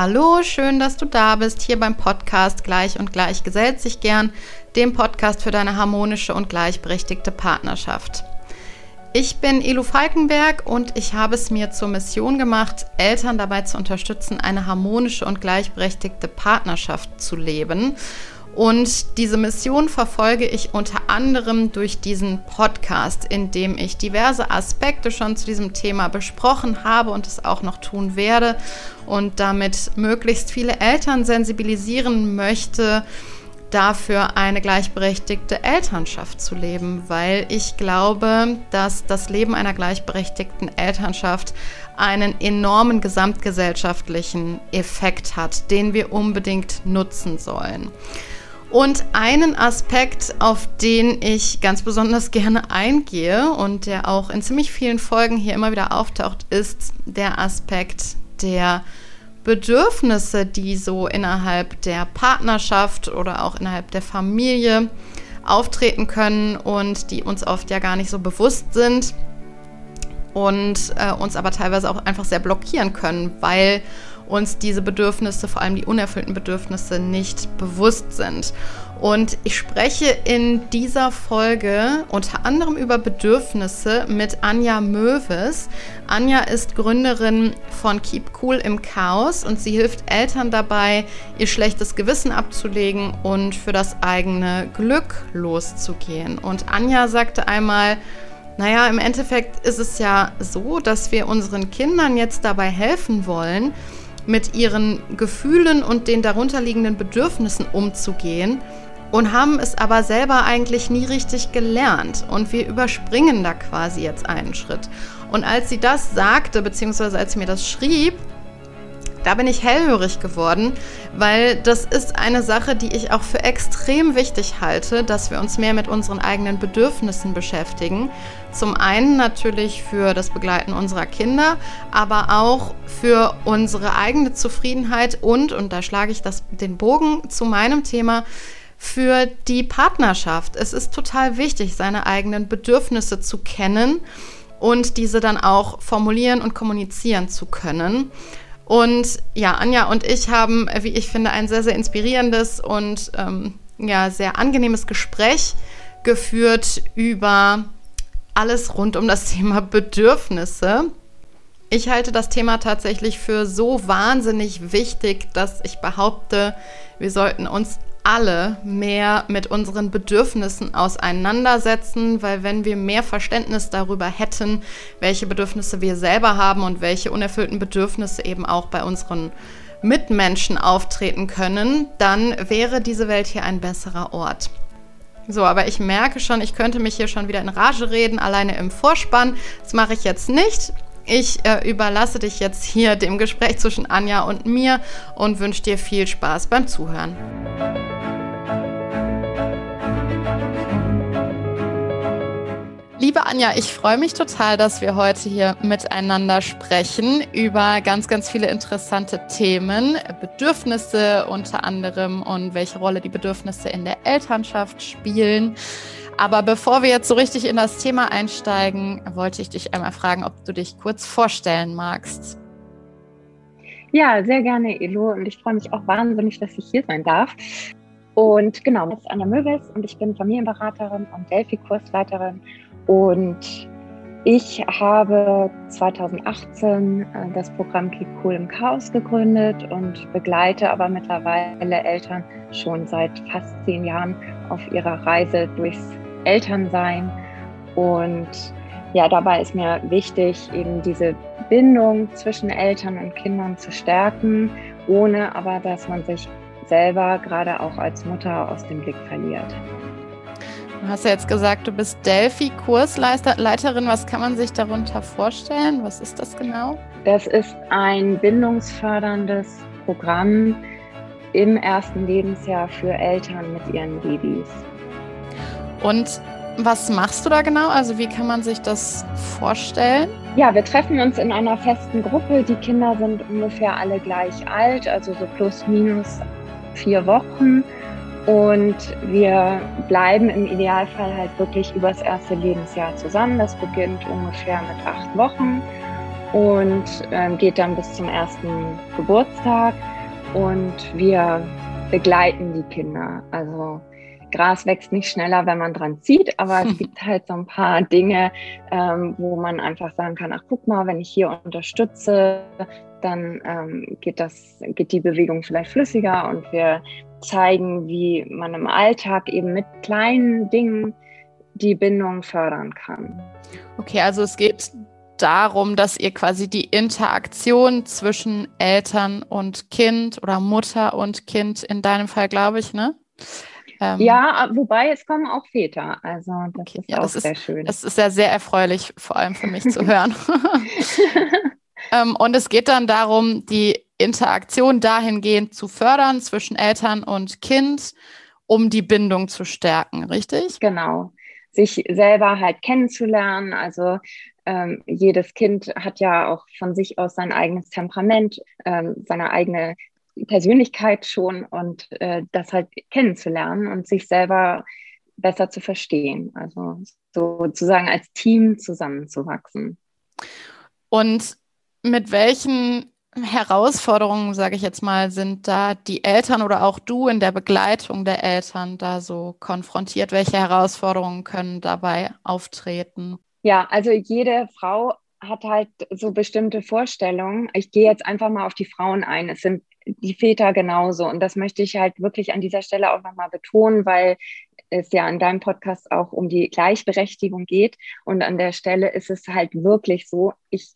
Hallo, schön, dass du da bist, hier beim Podcast Gleich und Gleich gesellt sich gern, dem Podcast für deine harmonische und gleichberechtigte Partnerschaft. Ich bin Elu Falkenberg und ich habe es mir zur Mission gemacht, Eltern dabei zu unterstützen, eine harmonische und gleichberechtigte Partnerschaft zu leben. Und diese Mission verfolge ich unter anderem durch diesen Podcast, in dem ich diverse Aspekte schon zu diesem Thema besprochen habe und es auch noch tun werde und damit möglichst viele Eltern sensibilisieren möchte, dafür eine gleichberechtigte Elternschaft zu leben, weil ich glaube, dass das Leben einer gleichberechtigten Elternschaft einen enormen gesamtgesellschaftlichen Effekt hat, den wir unbedingt nutzen sollen. Und einen Aspekt, auf den ich ganz besonders gerne eingehe und der auch in ziemlich vielen Folgen hier immer wieder auftaucht, ist der Aspekt der Bedürfnisse, die so innerhalb der Partnerschaft oder auch innerhalb der Familie auftreten können und die uns oft ja gar nicht so bewusst sind und äh, uns aber teilweise auch einfach sehr blockieren können, weil uns diese Bedürfnisse, vor allem die unerfüllten Bedürfnisse, nicht bewusst sind. Und ich spreche in dieser Folge unter anderem über Bedürfnisse mit Anja Möwes. Anja ist Gründerin von Keep Cool im Chaos und sie hilft Eltern dabei, ihr schlechtes Gewissen abzulegen und für das eigene Glück loszugehen. Und Anja sagte einmal, naja, im Endeffekt ist es ja so, dass wir unseren Kindern jetzt dabei helfen wollen, mit ihren Gefühlen und den darunterliegenden Bedürfnissen umzugehen und haben es aber selber eigentlich nie richtig gelernt. Und wir überspringen da quasi jetzt einen Schritt. Und als sie das sagte, beziehungsweise als sie mir das schrieb, da bin ich hellhörig geworden, weil das ist eine Sache, die ich auch für extrem wichtig halte, dass wir uns mehr mit unseren eigenen Bedürfnissen beschäftigen. Zum einen natürlich für das Begleiten unserer Kinder, aber auch für unsere eigene Zufriedenheit und, und da schlage ich das, den Bogen zu meinem Thema, für die Partnerschaft. Es ist total wichtig, seine eigenen Bedürfnisse zu kennen und diese dann auch formulieren und kommunizieren zu können. Und ja, Anja und ich haben, wie ich finde, ein sehr, sehr inspirierendes und ähm, ja, sehr angenehmes Gespräch geführt über alles rund um das Thema Bedürfnisse. Ich halte das Thema tatsächlich für so wahnsinnig wichtig, dass ich behaupte, wir sollten uns alle mehr mit unseren Bedürfnissen auseinandersetzen, weil wenn wir mehr Verständnis darüber hätten, welche Bedürfnisse wir selber haben und welche unerfüllten Bedürfnisse eben auch bei unseren Mitmenschen auftreten können, dann wäre diese Welt hier ein besserer Ort. So, aber ich merke schon, ich könnte mich hier schon wieder in Rage reden, alleine im Vorspann. Das mache ich jetzt nicht. Ich äh, überlasse dich jetzt hier dem Gespräch zwischen Anja und mir und wünsche dir viel Spaß beim Zuhören. Liebe Anja, ich freue mich total, dass wir heute hier miteinander sprechen über ganz, ganz viele interessante Themen, Bedürfnisse unter anderem und welche Rolle die Bedürfnisse in der Elternschaft spielen. Aber bevor wir jetzt so richtig in das Thema einsteigen, wollte ich dich einmal fragen, ob du dich kurz vorstellen magst. Ja, sehr gerne, Elo. Und ich freue mich auch wahnsinnig, dass ich hier sein darf. Und genau, das ist Anja Möwes und ich bin Familienberaterin und Delphi-Kursleiterin und ich habe 2018 äh, das Programm Keep Cool im Chaos gegründet und begleite aber mittlerweile Eltern schon seit fast zehn Jahren auf ihrer Reise durchs Elternsein. Und ja, dabei ist mir wichtig, eben diese Bindung zwischen Eltern und Kindern zu stärken, ohne aber, dass man sich selber gerade auch als Mutter aus dem Blick verliert. Du hast ja jetzt gesagt, du bist Delphi-Kursleiterin. Was kann man sich darunter vorstellen? Was ist das genau? Das ist ein bindungsförderndes Programm im ersten Lebensjahr für Eltern mit ihren Babys. Und was machst du da genau? Also wie kann man sich das vorstellen? Ja, wir treffen uns in einer festen Gruppe. Die Kinder sind ungefähr alle gleich alt, also so plus minus vier Wochen. Und wir bleiben im Idealfall halt wirklich übers erste Lebensjahr zusammen. Das beginnt ungefähr mit acht Wochen. und ähm, geht dann bis zum ersten Geburtstag und wir begleiten die Kinder. Also Gras wächst nicht schneller, wenn man dran zieht, aber es gibt halt so ein paar Dinge, ähm, wo man einfach sagen kann, ach guck mal, wenn ich hier unterstütze, dann ähm, geht, das, geht die Bewegung vielleicht flüssiger und wir zeigen, wie man im Alltag eben mit kleinen Dingen die Bindung fördern kann. Okay, also es geht darum, dass ihr quasi die Interaktion zwischen Eltern und Kind oder Mutter und Kind in deinem Fall, glaube ich, ne? Ähm, ja, wobei es kommen auch Väter. Also das okay, ist ja, auch das sehr ist, schön. Das ist ja sehr erfreulich, vor allem für mich zu hören. ähm, und es geht dann darum, die Interaktion dahingehend zu fördern zwischen Eltern und Kind, um die Bindung zu stärken, richtig? Genau. Sich selber halt kennenzulernen. Also ähm, jedes Kind hat ja auch von sich aus sein eigenes Temperament, ähm, seine eigene Persönlichkeit schon und äh, das halt kennenzulernen und sich selber besser zu verstehen. Also sozusagen als Team zusammenzuwachsen. Und mit welchen Herausforderungen, sage ich jetzt mal, sind da die Eltern oder auch du in der Begleitung der Eltern da so konfrontiert? Welche Herausforderungen können dabei auftreten? Ja, also jede Frau hat halt so bestimmte Vorstellungen. Ich gehe jetzt einfach mal auf die Frauen ein. Es sind die Väter genauso. Und das möchte ich halt wirklich an dieser Stelle auch nochmal betonen, weil es ja in deinem Podcast auch um die Gleichberechtigung geht. Und an der Stelle ist es halt wirklich so, ich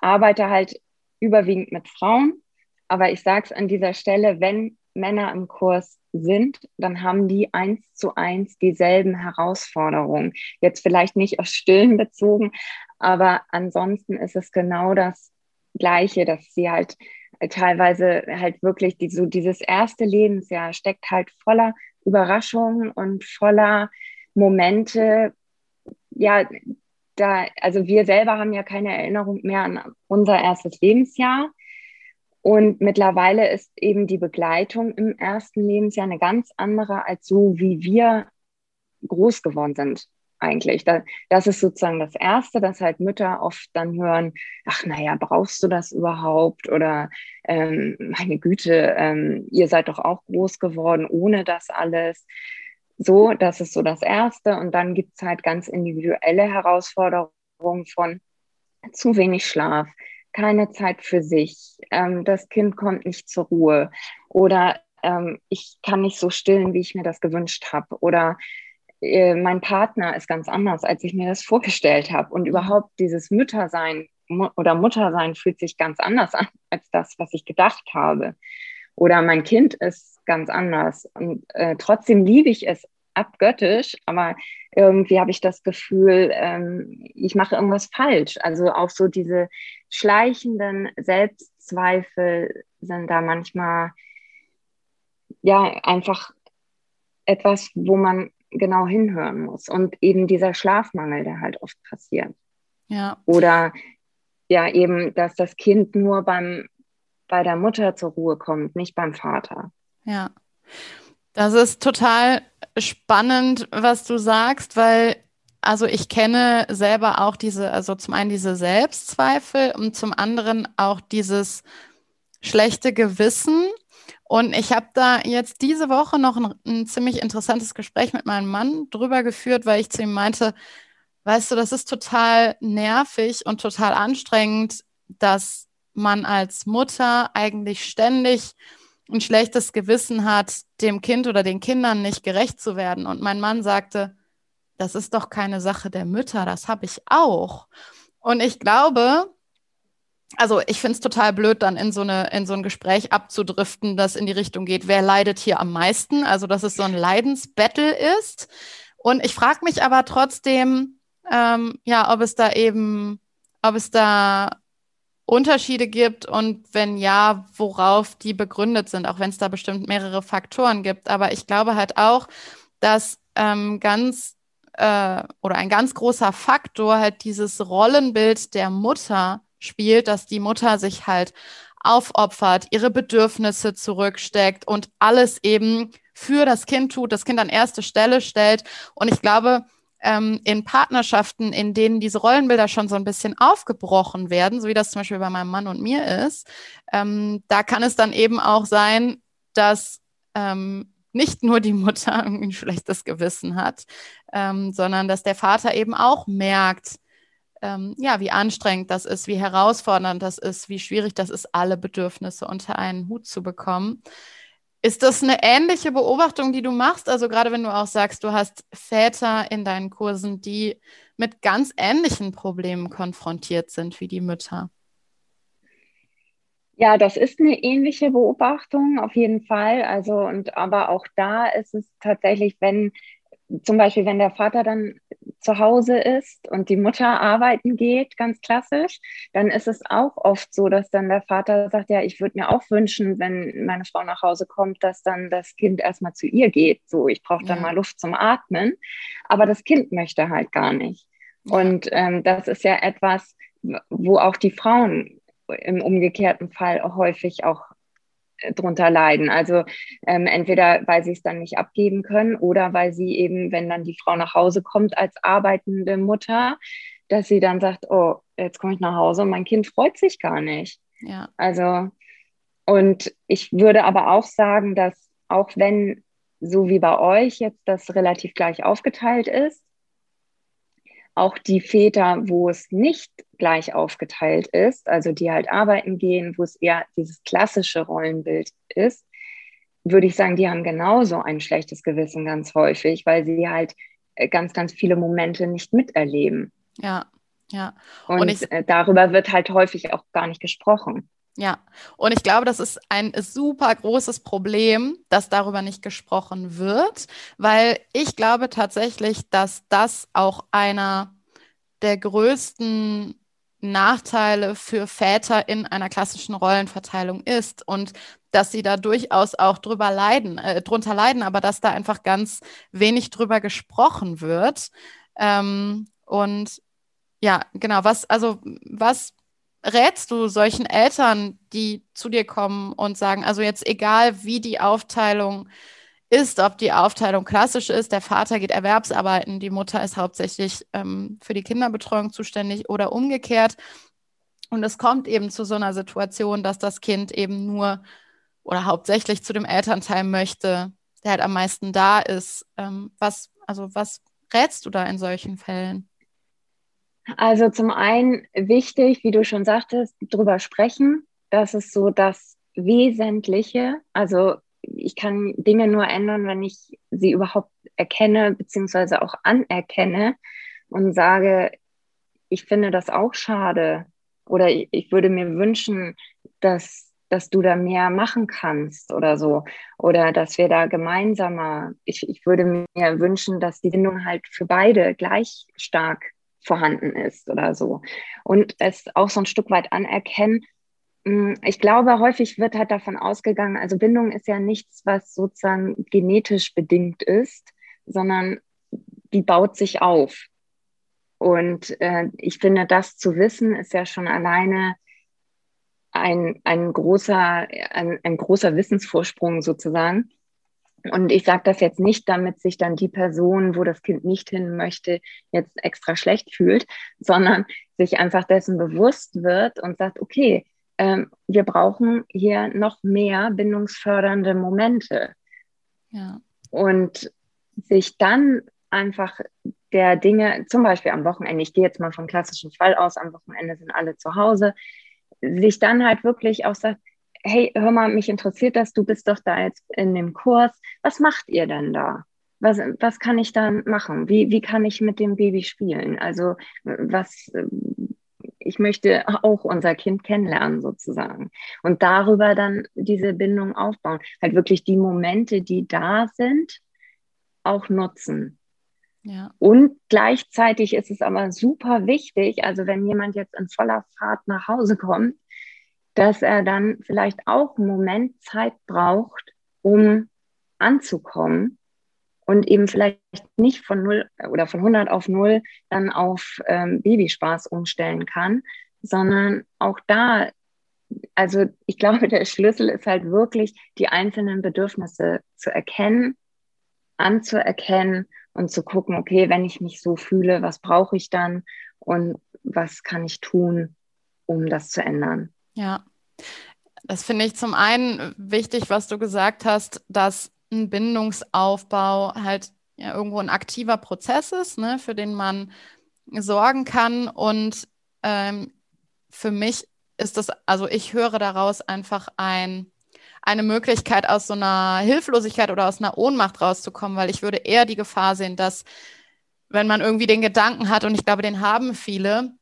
arbeite halt überwiegend mit Frauen, aber ich sage es an dieser Stelle, wenn Männer im Kurs sind, dann haben die eins zu eins dieselben Herausforderungen. Jetzt vielleicht nicht aus Stillen bezogen, aber ansonsten ist es genau das Gleiche, dass sie halt teilweise halt wirklich die, so dieses erste Lebensjahr steckt halt voller Überraschungen und voller Momente. Ja, da, also wir selber haben ja keine Erinnerung mehr an unser erstes Lebensjahr. Und mittlerweile ist eben die Begleitung im ersten Lebensjahr eine ganz andere als so, wie wir groß geworden sind eigentlich. das ist sozusagen das Erste, dass halt Mütter oft dann hören, ach naja, brauchst du das überhaupt? Oder ähm, meine Güte, ähm, ihr seid doch auch groß geworden ohne das alles. So, das ist so das Erste. Und dann gibt es halt ganz individuelle Herausforderungen von zu wenig Schlaf, keine Zeit für sich, ähm, das Kind kommt nicht zur Ruhe oder ähm, ich kann nicht so stillen, wie ich mir das gewünscht habe oder äh, mein Partner ist ganz anders, als ich mir das vorgestellt habe. Und mhm. überhaupt dieses Müttersein mu oder Muttersein fühlt sich ganz anders an als das, was ich gedacht habe. Oder mein Kind ist ganz anders. Und äh, trotzdem liebe ich es abgöttisch, aber irgendwie habe ich das Gefühl, ähm, ich mache irgendwas falsch. Also auch so diese schleichenden Selbstzweifel sind da manchmal ja einfach etwas, wo man genau hinhören muss. Und eben dieser Schlafmangel, der halt oft passiert. Ja. Oder ja, eben, dass das Kind nur beim, bei der Mutter zur Ruhe kommt, nicht beim Vater. Ja. Das ist total spannend, was du sagst, weil also ich kenne selber auch diese, also zum einen diese Selbstzweifel und zum anderen auch dieses schlechte Gewissen, und ich habe da jetzt diese Woche noch ein, ein, ziemlich interessantes Gespräch mit meinem Mann drüber geführt, weil ich zu ihm meinte, weißt du, das ist total nervig und total anstrengend, dass man als Mutter eigentlich ständig ein schlechtes Gewissen hat, dem Kind oder den Kindern nicht gerecht zu werden. Und mein Mann sagte, das ist doch keine Sache der Mütter, das habe ich auch. Und ich glaube, also ich finde es total blöd, dann in so, eine, in so ein Gespräch abzudriften, das in die Richtung geht, wer leidet hier am meisten? Also dass es so ein Leidensbattle ist. Und ich frage mich aber trotzdem, ähm, ja, ob es da eben, ob es da Unterschiede gibt und wenn ja, worauf die begründet sind, auch wenn es da bestimmt mehrere Faktoren gibt. Aber ich glaube halt auch, dass ähm, ganz äh, oder ein ganz großer Faktor halt dieses Rollenbild der Mutter spielt, dass die Mutter sich halt aufopfert, ihre Bedürfnisse zurücksteckt und alles eben für das Kind tut, das Kind an erste Stelle stellt. Und ich glaube, ähm, in Partnerschaften, in denen diese Rollenbilder schon so ein bisschen aufgebrochen werden, so wie das zum Beispiel bei meinem Mann und mir ist, ähm, da kann es dann eben auch sein, dass ähm, nicht nur die Mutter ein schlechtes Gewissen hat, ähm, sondern dass der Vater eben auch merkt, ähm, ja, wie anstrengend das ist, wie herausfordernd das ist, wie schwierig das ist, alle Bedürfnisse unter einen Hut zu bekommen. Ist das eine ähnliche Beobachtung, die du machst? Also gerade wenn du auch sagst, du hast Väter in deinen Kursen, die mit ganz ähnlichen Problemen konfrontiert sind wie die Mütter. Ja, das ist eine ähnliche Beobachtung auf jeden Fall. Also und aber auch da ist es tatsächlich, wenn zum Beispiel, wenn der Vater dann zu Hause ist und die Mutter arbeiten geht, ganz klassisch, dann ist es auch oft so, dass dann der Vater sagt, ja, ich würde mir auch wünschen, wenn meine Frau nach Hause kommt, dass dann das Kind erstmal zu ihr geht. So, ich brauche dann ja. mal Luft zum Atmen. Aber das Kind möchte halt gar nicht. Und ähm, das ist ja etwas, wo auch die Frauen im umgekehrten Fall häufig auch drunter leiden. Also ähm, entweder weil sie es dann nicht abgeben können oder weil sie eben, wenn dann die Frau nach Hause kommt als arbeitende Mutter, dass sie dann sagt, oh, jetzt komme ich nach Hause und mein Kind freut sich gar nicht. Ja. Also und ich würde aber auch sagen, dass auch wenn so wie bei euch jetzt das relativ gleich aufgeteilt ist, auch die Väter, wo es nicht gleich aufgeteilt ist, also die halt arbeiten gehen, wo es eher dieses klassische Rollenbild ist, würde ich sagen, die haben genauso ein schlechtes Gewissen ganz häufig, weil sie halt äh, ganz, ganz viele Momente nicht miterleben. Ja, ja. Und, Und ich, äh, darüber wird halt häufig auch gar nicht gesprochen. Ja, und ich glaube, das ist ein super großes Problem, dass darüber nicht gesprochen wird, weil ich glaube tatsächlich, dass das auch einer der größten Nachteile für Väter in einer klassischen Rollenverteilung ist und dass sie da durchaus auch drüber leiden, äh, drunter leiden, aber dass da einfach ganz wenig drüber gesprochen wird. Ähm, und ja, genau, was, also was rätst du solchen Eltern, die zu dir kommen und sagen, also jetzt egal wie die Aufteilung ist, ob die Aufteilung klassisch ist, der Vater geht erwerbsarbeiten, die Mutter ist hauptsächlich ähm, für die Kinderbetreuung zuständig oder umgekehrt. Und es kommt eben zu so einer Situation, dass das Kind eben nur oder hauptsächlich zu dem Elternteil möchte, der halt am meisten da ist. Ähm, was, also was rätst du da in solchen Fällen? Also zum einen wichtig, wie du schon sagtest, drüber sprechen. Das ist so das Wesentliche. Also ich kann Dinge nur ändern, wenn ich sie überhaupt erkenne, beziehungsweise auch anerkenne und sage, ich finde das auch schade oder ich, würde mir wünschen, dass, dass du da mehr machen kannst oder so. Oder dass wir da gemeinsamer, ich, ich würde mir wünschen, dass die Bindung halt für beide gleich stark vorhanden ist oder so. Und es auch so ein Stück weit anerkennen. Mm, ich glaube, häufig wird halt davon ausgegangen, also Bindung ist ja nichts, was sozusagen genetisch bedingt ist, sondern die baut sich auf. Und äh, ich finde, das zu wissen, ist ja schon alleine ein, ein, großer, ein, ein großer Wissensvorsprung sozusagen. Und ich sage das jetzt nicht, damit sich dann die Person, wo das Kind nicht hin möchte, jetzt extra schlecht fühlt, sondern sich einfach dessen bewusst wird und sagt, okay, ähm, wir brauchen hier noch mehr bindungsfördernde Momente. Ja. Und sich dann einfach der Dinge, zum Beispiel am Wochenende, ich gehe jetzt mal vom klassischen Fall aus, am Wochenende sind alle zu Hause, sich dann halt wirklich auch sagt, hey, hör mal, mich interessiert das, du bist doch da jetzt in dem Kurs. Was macht ihr denn da? Was, was kann ich dann machen? Wie, wie kann ich mit dem Baby spielen? Also was, ich möchte auch unser Kind kennenlernen sozusagen und darüber dann diese Bindung aufbauen. Halt wirklich die Momente, die da sind, auch nutzen. Ja. Und gleichzeitig ist es aber super wichtig, also wenn jemand jetzt in voller Fahrt nach Hause kommt, dass er dann vielleicht auch einen Moment Zeit braucht, um anzukommen und eben vielleicht nicht von null oder von 100 auf null dann auf ähm, Babyspaß umstellen kann, sondern auch da, also ich glaube, der Schlüssel ist halt wirklich, die einzelnen Bedürfnisse zu erkennen, anzuerkennen und zu gucken, okay, wenn ich mich so fühle, was brauche ich dann und was kann ich tun, um das zu ändern. Ja, das finde ich zum einen wichtig, was du gesagt hast, dass ein Bindungsaufbau halt ja irgendwo ein aktiver Prozess ist, ne, für den man sorgen kann. Und ähm, für mich ist das, also ich höre daraus einfach ein, eine Möglichkeit, aus so einer Hilflosigkeit oder aus einer Ohnmacht rauszukommen, weil ich würde eher die Gefahr sehen, dass wenn man irgendwie den Gedanken hat, und ich glaube, den haben viele,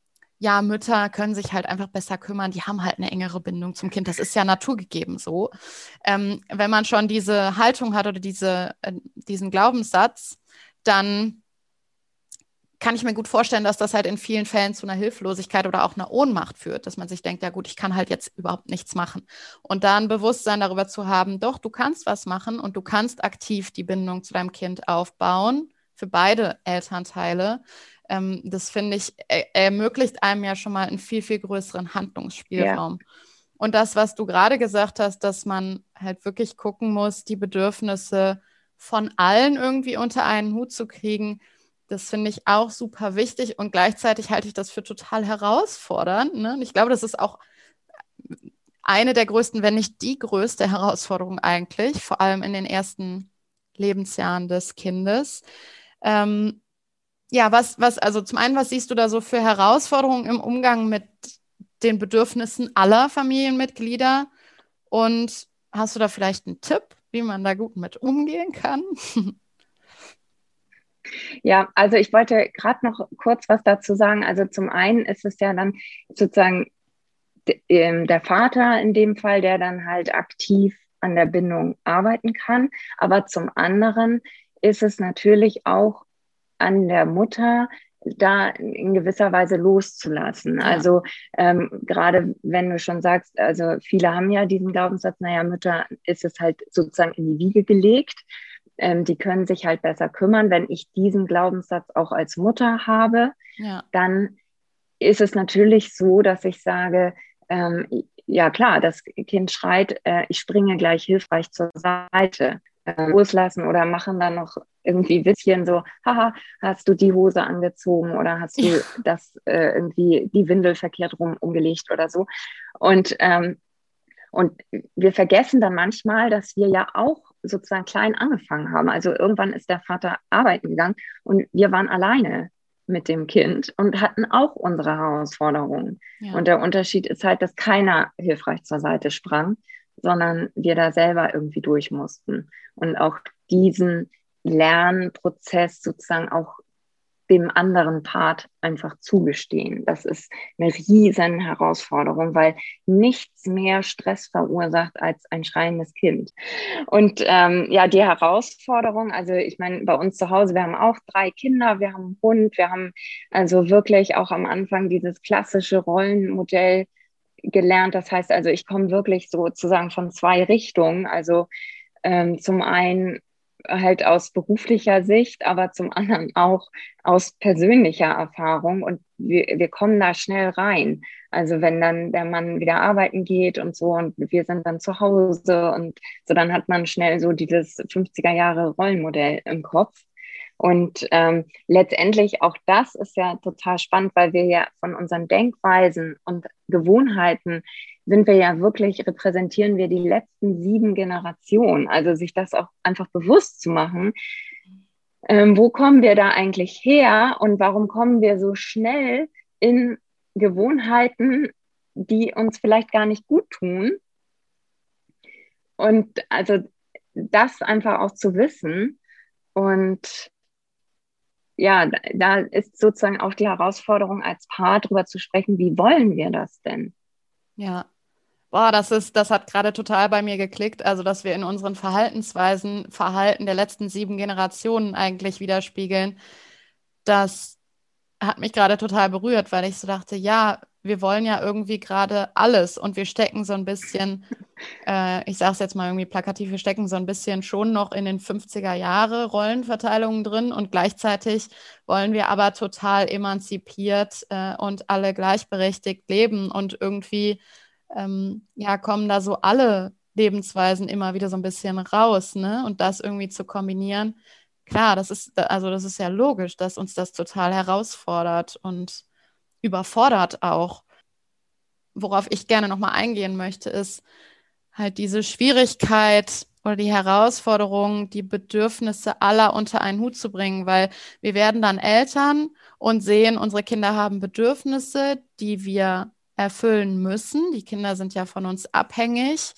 ja, Mütter können sich halt einfach besser kümmern, die haben halt eine engere Bindung zum Kind. Das ist ja naturgegeben so. Ähm, wenn man schon diese Haltung hat oder diese, äh, diesen Glaubenssatz, dann kann ich mir gut vorstellen, dass das halt in vielen Fällen zu einer Hilflosigkeit oder auch einer Ohnmacht führt, dass man sich denkt, ja gut, ich kann halt jetzt überhaupt nichts machen. Und da ein Bewusstsein darüber zu haben, doch, du kannst was machen und du kannst aktiv die Bindung zu deinem Kind aufbauen, für beide Elternteile. Ähm, das finde ich, er ermöglicht einem ja schon mal einen viel, viel größeren Handlungsspielraum. Ja. Und das, was du gerade gesagt hast, dass man halt wirklich gucken muss, die Bedürfnisse von allen irgendwie unter einen Hut zu kriegen, das finde ich auch super wichtig und gleichzeitig halte ich das für total herausfordernd. Ne? Und ich glaube, das ist auch eine der größten, wenn nicht die größte Herausforderung eigentlich, vor allem in den ersten Lebensjahren des Kindes. Ähm, ja, was, was, also zum einen, was siehst du da so für Herausforderungen im Umgang mit den Bedürfnissen aller Familienmitglieder? Und hast du da vielleicht einen Tipp, wie man da gut mit umgehen kann? Ja, also ich wollte gerade noch kurz was dazu sagen. Also zum einen ist es ja dann sozusagen ähm, der Vater in dem Fall, der dann halt aktiv an der Bindung arbeiten kann. Aber zum anderen ist es natürlich auch an der Mutter, da in gewisser Weise loszulassen. Ja. Also ähm, gerade wenn du schon sagst, also viele haben ja diesen Glaubenssatz, naja, Mütter ist es halt sozusagen in die Wiege gelegt ähm, die können sich halt besser kümmern. Wenn ich diesen Glaubenssatz auch als Mutter habe, ja. dann ist es natürlich so, dass ich sage, ähm, ja klar, das Kind schreit, äh, ich springe gleich hilfreich zur Seite. Äh, loslassen oder machen dann noch irgendwie Witzchen so, haha, hast du die Hose angezogen oder hast du ja. das äh, irgendwie die Windel verkehrt rum umgelegt oder so. Und, ähm, und wir vergessen dann manchmal, dass wir ja auch sozusagen klein angefangen haben. Also irgendwann ist der Vater arbeiten gegangen und wir waren alleine mit dem Kind und hatten auch unsere Herausforderungen. Ja. Und der Unterschied ist halt, dass keiner hilfreich zur Seite sprang, sondern wir da selber irgendwie durch mussten und auch diesen Lernprozess sozusagen auch dem anderen Part einfach zugestehen. Das ist eine riesen Herausforderung, weil nichts mehr Stress verursacht als ein schreiendes Kind. Und ähm, ja, die Herausforderung, also ich meine, bei uns zu Hause, wir haben auch drei Kinder, wir haben einen Hund, wir haben also wirklich auch am Anfang dieses klassische Rollenmodell gelernt. Das heißt also, ich komme wirklich sozusagen von zwei Richtungen. Also ähm, zum einen halt aus beruflicher Sicht, aber zum anderen auch aus persönlicher Erfahrung. Und wir, wir kommen da schnell rein. Also wenn dann der Mann wieder arbeiten geht und so und wir sind dann zu Hause und so, dann hat man schnell so dieses 50er Jahre Rollenmodell im Kopf. Und ähm, letztendlich auch das ist ja total spannend, weil wir ja von unseren Denkweisen und Gewohnheiten sind wir ja wirklich, repräsentieren wir die letzten sieben Generationen. Also sich das auch einfach bewusst zu machen. Ähm, wo kommen wir da eigentlich her und warum kommen wir so schnell in Gewohnheiten, die uns vielleicht gar nicht gut tun? Und also das einfach auch zu wissen und ja, da ist sozusagen auch die Herausforderung als Paar darüber zu sprechen, wie wollen wir das denn? Ja, Boah, das ist, das hat gerade total bei mir geklickt. Also, dass wir in unseren Verhaltensweisen Verhalten der letzten sieben Generationen eigentlich widerspiegeln. Das hat mich gerade total berührt, weil ich so dachte, ja, wir wollen ja irgendwie gerade alles und wir stecken so ein bisschen, äh, ich sage es jetzt mal irgendwie plakativ, wir stecken so ein bisschen schon noch in den 50er Jahre Rollenverteilungen drin und gleichzeitig wollen wir aber total emanzipiert äh, und alle gleichberechtigt leben und irgendwie ähm, ja, kommen da so alle Lebensweisen immer wieder so ein bisschen raus, ne? Und das irgendwie zu kombinieren, klar, das ist, also das ist ja logisch, dass uns das total herausfordert und überfordert auch. Worauf ich gerne nochmal eingehen möchte, ist halt diese Schwierigkeit oder die Herausforderung, die Bedürfnisse aller unter einen Hut zu bringen, weil wir werden dann Eltern und sehen, unsere Kinder haben Bedürfnisse, die wir erfüllen müssen. Die Kinder sind ja von uns abhängig.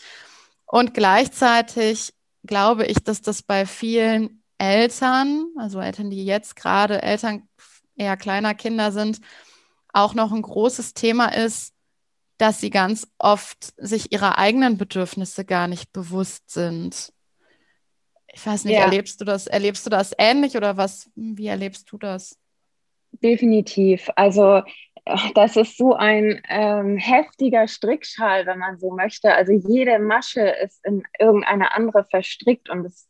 Und gleichzeitig glaube ich, dass das bei vielen Eltern, also Eltern, die jetzt gerade Eltern eher kleiner Kinder sind, auch noch ein großes Thema ist, dass sie ganz oft sich ihrer eigenen Bedürfnisse gar nicht bewusst sind. Ich weiß nicht, ja. erlebst du das, erlebst du das ähnlich oder was, wie erlebst du das? Definitiv. Also das ist so ein ähm, heftiger Strickschal, wenn man so möchte. Also jede Masche ist in irgendeine andere verstrickt und es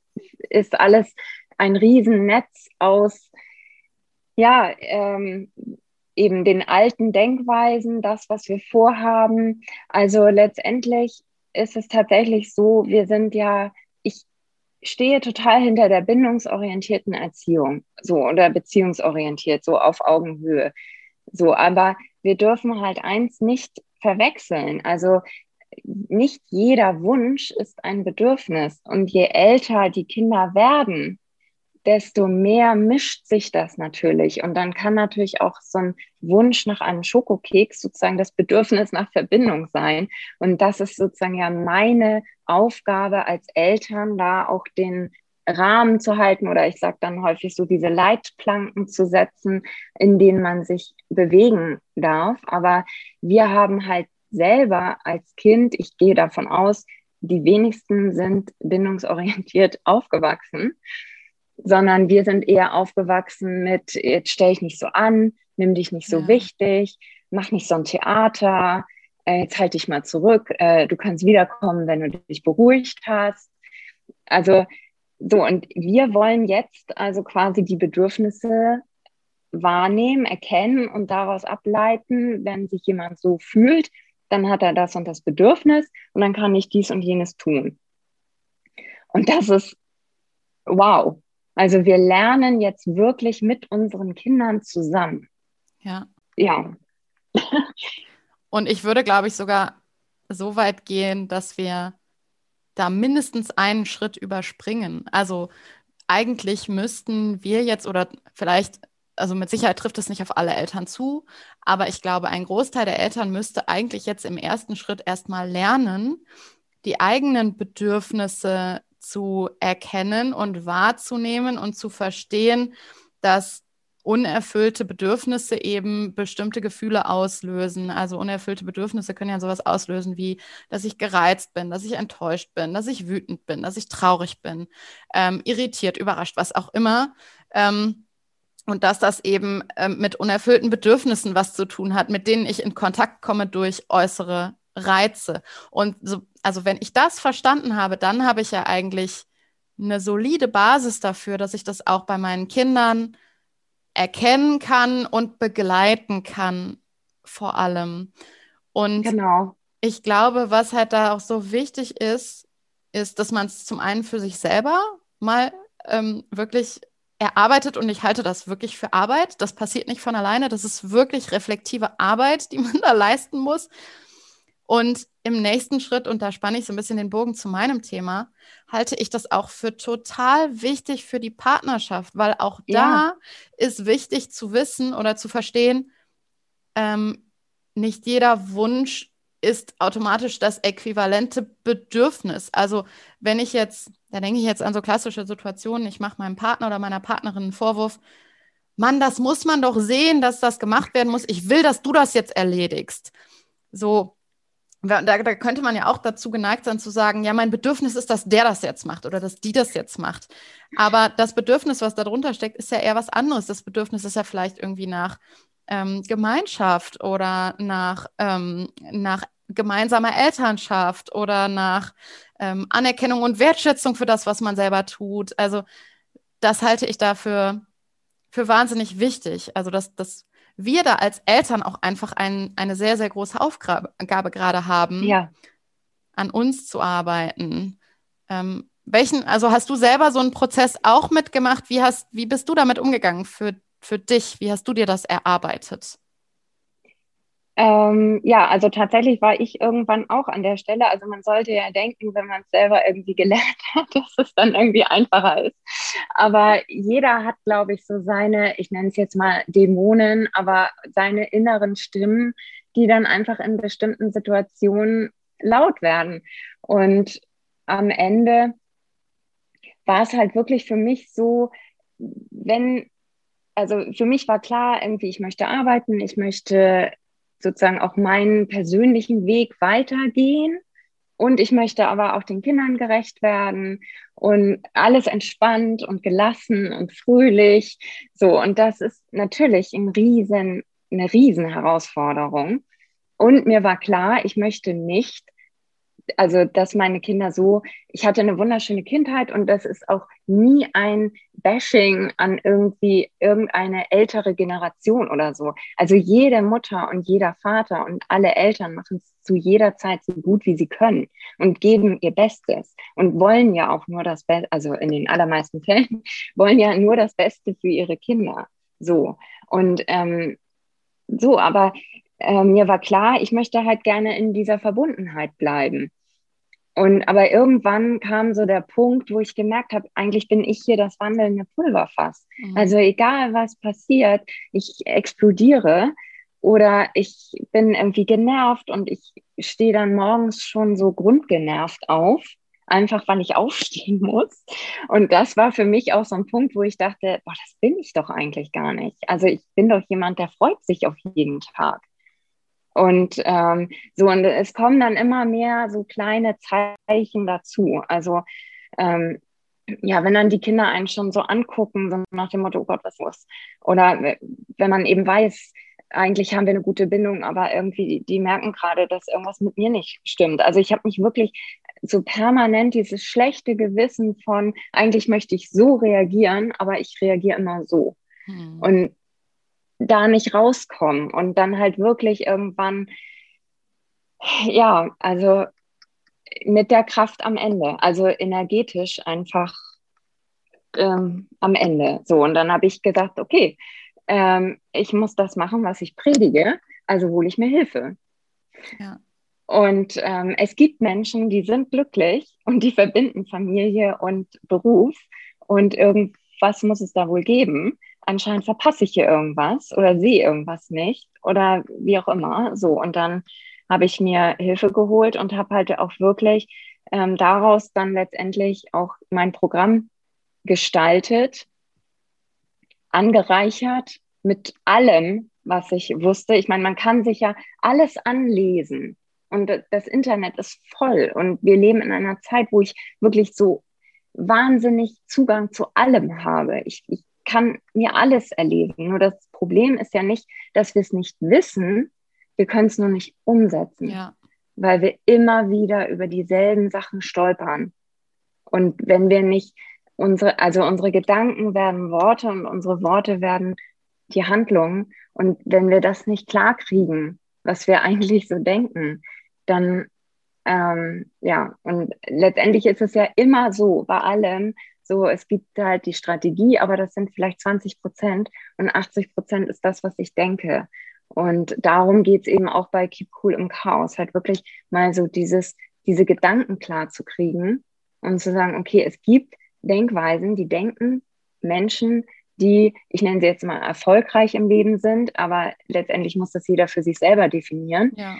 ist alles ein Riesennetz aus, ja, ähm, eben den alten Denkweisen, das, was wir vorhaben. Also letztendlich ist es tatsächlich so, wir sind ja, ich stehe total hinter der bindungsorientierten Erziehung, so oder beziehungsorientiert, so auf Augenhöhe. So, aber wir dürfen halt eins nicht verwechseln. Also nicht jeder Wunsch ist ein Bedürfnis. Und je älter die Kinder werden, desto mehr mischt sich das natürlich. Und dann kann natürlich auch so ein Wunsch nach einem Schokokeks sozusagen das Bedürfnis nach Verbindung sein. Und das ist sozusagen ja meine Aufgabe als Eltern, da auch den Rahmen zu halten oder ich sage dann häufig so diese Leitplanken zu setzen, in denen man sich bewegen darf. Aber wir haben halt selber als Kind, ich gehe davon aus, die wenigsten sind bindungsorientiert aufgewachsen, sondern wir sind eher aufgewachsen mit, jetzt stell ich nicht so an, nimm dich nicht so ja. wichtig, mach nicht so ein Theater, äh, jetzt halte dich mal zurück, äh, du kannst wiederkommen, wenn du dich beruhigt hast. Also so, und wir wollen jetzt also quasi die Bedürfnisse wahrnehmen, erkennen und daraus ableiten, wenn sich jemand so fühlt, dann hat er das und das Bedürfnis und dann kann ich dies und jenes tun. Und das ist wow. Also wir lernen jetzt wirklich mit unseren Kindern zusammen. Ja. Ja. und ich würde, glaube ich, sogar so weit gehen, dass wir da mindestens einen Schritt überspringen. Also eigentlich müssten wir jetzt oder vielleicht, also mit Sicherheit trifft es nicht auf alle Eltern zu, aber ich glaube, ein Großteil der Eltern müsste eigentlich jetzt im ersten Schritt erstmal lernen, die eigenen Bedürfnisse zu erkennen und wahrzunehmen und zu verstehen, dass unerfüllte Bedürfnisse eben bestimmte Gefühle auslösen. Also unerfüllte Bedürfnisse können ja sowas auslösen wie, dass ich gereizt bin, dass ich enttäuscht bin, dass ich wütend bin, dass ich traurig bin, ähm, irritiert, überrascht, was auch immer. Ähm, und dass das eben ähm, mit unerfüllten Bedürfnissen was zu tun hat, mit denen ich in Kontakt komme durch äußere Reize. Und so, also wenn ich das verstanden habe, dann habe ich ja eigentlich eine solide Basis dafür, dass ich das auch bei meinen Kindern erkennen kann und begleiten kann, vor allem. Und genau. ich glaube, was halt da auch so wichtig ist, ist, dass man es zum einen für sich selber mal ähm, wirklich erarbeitet und ich halte das wirklich für Arbeit. Das passiert nicht von alleine. Das ist wirklich reflektive Arbeit, die man da leisten muss. Und im nächsten Schritt, und da spanne ich so ein bisschen den Bogen zu meinem Thema, halte ich das auch für total wichtig für die Partnerschaft, weil auch ja. da ist wichtig zu wissen oder zu verstehen, ähm, nicht jeder Wunsch ist automatisch das äquivalente Bedürfnis. Also wenn ich jetzt, da denke ich jetzt an so klassische Situationen, ich mache meinem Partner oder meiner Partnerin einen Vorwurf, Mann, das muss man doch sehen, dass das gemacht werden muss. Ich will, dass du das jetzt erledigst. So, da, da, könnte man ja auch dazu geneigt sein zu sagen, ja, mein Bedürfnis ist, dass der das jetzt macht oder dass die das jetzt macht. Aber das Bedürfnis, was darunter steckt, ist ja eher was anderes. Das Bedürfnis ist ja vielleicht irgendwie nach ähm, Gemeinschaft oder nach, ähm, nach gemeinsamer Elternschaft oder nach ähm, Anerkennung und Wertschätzung für das, was man selber tut. Also das halte ich dafür für wahnsinnig wichtig. Also das, das wir da als Eltern auch einfach ein, eine sehr, sehr große Aufgabe gerade haben, ja. an uns zu arbeiten. Ähm, Welchen, also hast du selber so einen Prozess auch mitgemacht? Wie hast, wie bist du damit umgegangen für, für dich? Wie hast du dir das erarbeitet? Ähm, ja, also tatsächlich war ich irgendwann auch an der Stelle. Also man sollte ja denken, wenn man es selber irgendwie gelernt hat, dass es dann irgendwie einfacher ist. Aber jeder hat, glaube ich, so seine, ich nenne es jetzt mal Dämonen, aber seine inneren Stimmen, die dann einfach in bestimmten Situationen laut werden. Und am Ende war es halt wirklich für mich so, wenn, also für mich war klar, irgendwie, ich möchte arbeiten, ich möchte sozusagen auch meinen persönlichen Weg weitergehen. Und ich möchte aber auch den Kindern gerecht werden und alles entspannt und gelassen und fröhlich. So, und das ist natürlich ein riesen, eine riesen Herausforderung. Und mir war klar, ich möchte nicht also dass meine Kinder so, ich hatte eine wunderschöne Kindheit und das ist auch nie ein Bashing an irgendwie irgendeine ältere Generation oder so. Also jede Mutter und jeder Vater und alle Eltern machen es zu jeder Zeit so gut wie sie können und geben ihr Bestes und wollen ja auch nur das Beste, also in den allermeisten Fällen wollen ja nur das Beste für ihre Kinder. So und ähm, so, aber äh, mir war klar, ich möchte halt gerne in dieser Verbundenheit bleiben. Und aber irgendwann kam so der Punkt, wo ich gemerkt habe, eigentlich bin ich hier das wandelnde Pulverfass. Mhm. Also egal was passiert, ich explodiere oder ich bin irgendwie genervt und ich stehe dann morgens schon so grundgenervt auf, einfach weil ich aufstehen muss. Und das war für mich auch so ein Punkt, wo ich dachte, boah, das bin ich doch eigentlich gar nicht. Also ich bin doch jemand, der freut sich auf jeden Tag. Und ähm, so, und es kommen dann immer mehr so kleine Zeichen dazu. Also ähm, ja, wenn dann die Kinder einen schon so angucken, so nach dem Motto, oh Gott, was los? Oder wenn man eben weiß, eigentlich haben wir eine gute Bindung, aber irgendwie, die, die merken gerade, dass irgendwas mit mir nicht stimmt. Also ich habe mich wirklich so permanent dieses schlechte Gewissen von, eigentlich möchte ich so reagieren, aber ich reagiere immer so. Hm. Und da nicht rauskommen und dann halt wirklich irgendwann, ja, also mit der Kraft am Ende, also energetisch einfach ähm, am Ende. So, und dann habe ich gesagt, okay, ähm, ich muss das machen, was ich predige, also hole ich mir Hilfe. Ja. Und ähm, es gibt Menschen, die sind glücklich und die verbinden Familie und Beruf und irgendwas muss es da wohl geben anscheinend verpasse ich hier irgendwas oder sehe irgendwas nicht oder wie auch immer. So, und dann habe ich mir Hilfe geholt und habe halt auch wirklich ähm, daraus dann letztendlich auch mein Programm gestaltet, angereichert mit allem, was ich wusste. Ich meine, man kann sich ja alles anlesen und das Internet ist voll und wir leben in einer Zeit, wo ich wirklich so wahnsinnig Zugang zu allem habe. Ich, ich kann mir alles erleben. Nur das Problem ist ja nicht, dass wir es nicht wissen, wir können es nur nicht umsetzen, ja. weil wir immer wieder über dieselben Sachen stolpern. Und wenn wir nicht unsere, also unsere Gedanken werden Worte und unsere Worte werden die Handlungen. Und wenn wir das nicht klar kriegen, was wir eigentlich so denken, dann ähm, ja, und letztendlich ist es ja immer so bei allem, so, es gibt halt die Strategie, aber das sind vielleicht 20 Prozent und 80 Prozent ist das, was ich denke. Und darum geht es eben auch bei Keep Cool im Chaos, halt wirklich mal so dieses, diese Gedanken klar zu kriegen und zu sagen, okay, es gibt Denkweisen, die denken Menschen, die, ich nenne sie jetzt mal erfolgreich im Leben sind, aber letztendlich muss das jeder für sich selber definieren. Ja.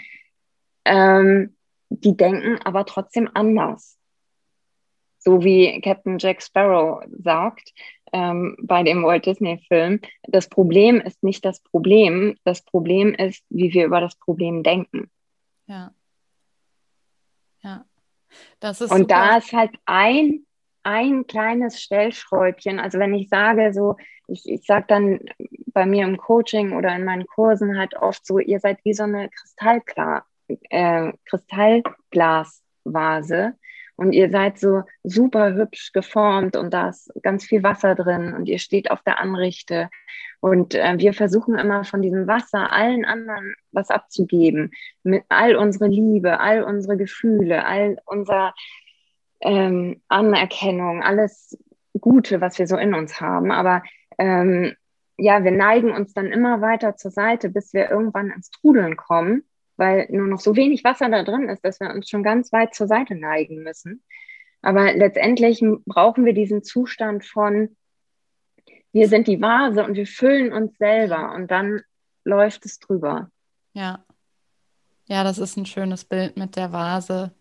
Ähm, die denken aber trotzdem anders so wie Captain Jack Sparrow sagt ähm, bei dem Walt Disney-Film, das Problem ist nicht das Problem, das Problem ist, wie wir über das Problem denken. Ja. Ja. Das ist Und super. da ist halt ein, ein kleines Stellschräubchen. Also wenn ich sage, so, ich, ich sage dann bei mir im Coaching oder in meinen Kursen halt oft so, ihr seid wie so eine Kristallklar, äh, Kristallglasvase und ihr seid so super hübsch geformt und da ist ganz viel Wasser drin und ihr steht auf der Anrichte. Und äh, wir versuchen immer von diesem Wasser allen anderen was abzugeben. Mit all unsere Liebe, all unsere Gefühle, all unser, ähm, Anerkennung, alles Gute, was wir so in uns haben. Aber ähm, ja, wir neigen uns dann immer weiter zur Seite, bis wir irgendwann ins Trudeln kommen, weil nur noch so wenig Wasser da drin ist, dass wir uns schon ganz weit zur Seite neigen müssen. Aber letztendlich brauchen wir diesen Zustand von, wir sind die Vase und wir füllen uns selber und dann läuft es drüber. Ja. Ja, das ist ein schönes Bild mit der Vase.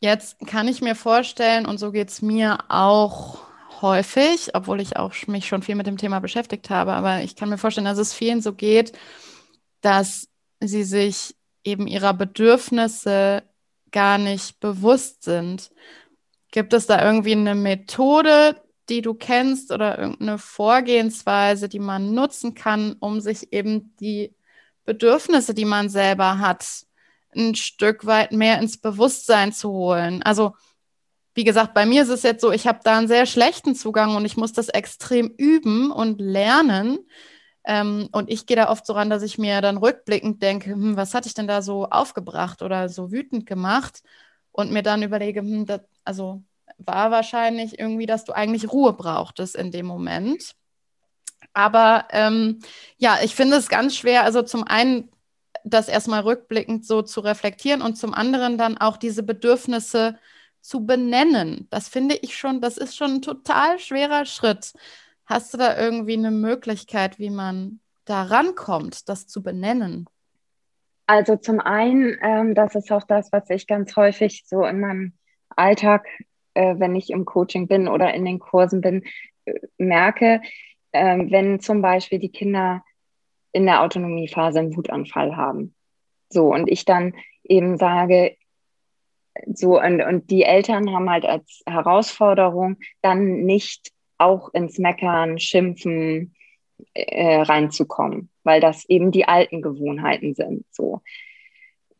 Jetzt kann ich mir vorstellen, und so geht es mir auch häufig, obwohl ich auch mich schon viel mit dem Thema beschäftigt habe, aber ich kann mir vorstellen, dass es vielen so geht, dass sie sich eben ihrer Bedürfnisse gar nicht bewusst sind. Gibt es da irgendwie eine Methode, die du kennst oder irgendeine Vorgehensweise, die man nutzen kann, um sich eben die Bedürfnisse, die man selber hat, ein Stück weit mehr ins Bewusstsein zu holen? Also, wie gesagt, bei mir ist es jetzt so, ich habe da einen sehr schlechten Zugang und ich muss das extrem üben und lernen. Ähm, und ich gehe da oft so ran, dass ich mir dann rückblickend denke, hm, was hatte ich denn da so aufgebracht oder so wütend gemacht? Und mir dann überlege, hm, das, also war wahrscheinlich irgendwie, dass du eigentlich Ruhe brauchtest in dem Moment. Aber ähm, ja, ich finde es ganz schwer, also zum einen das erstmal rückblickend so zu reflektieren und zum anderen dann auch diese Bedürfnisse zu benennen. Das finde ich schon, das ist schon ein total schwerer Schritt. Hast du da irgendwie eine Möglichkeit, wie man da rankommt, das zu benennen? Also zum einen, ähm, das ist auch das, was ich ganz häufig so in meinem Alltag äh, wenn ich im Coaching bin oder in den Kursen bin, äh, merke, äh, wenn zum Beispiel die Kinder in der Autonomiephase einen Wutanfall haben. So, und ich dann eben sage, so, und, und die Eltern haben halt als Herausforderung, dann nicht auch ins Meckern, Schimpfen äh, reinzukommen, weil das eben die alten Gewohnheiten sind. So.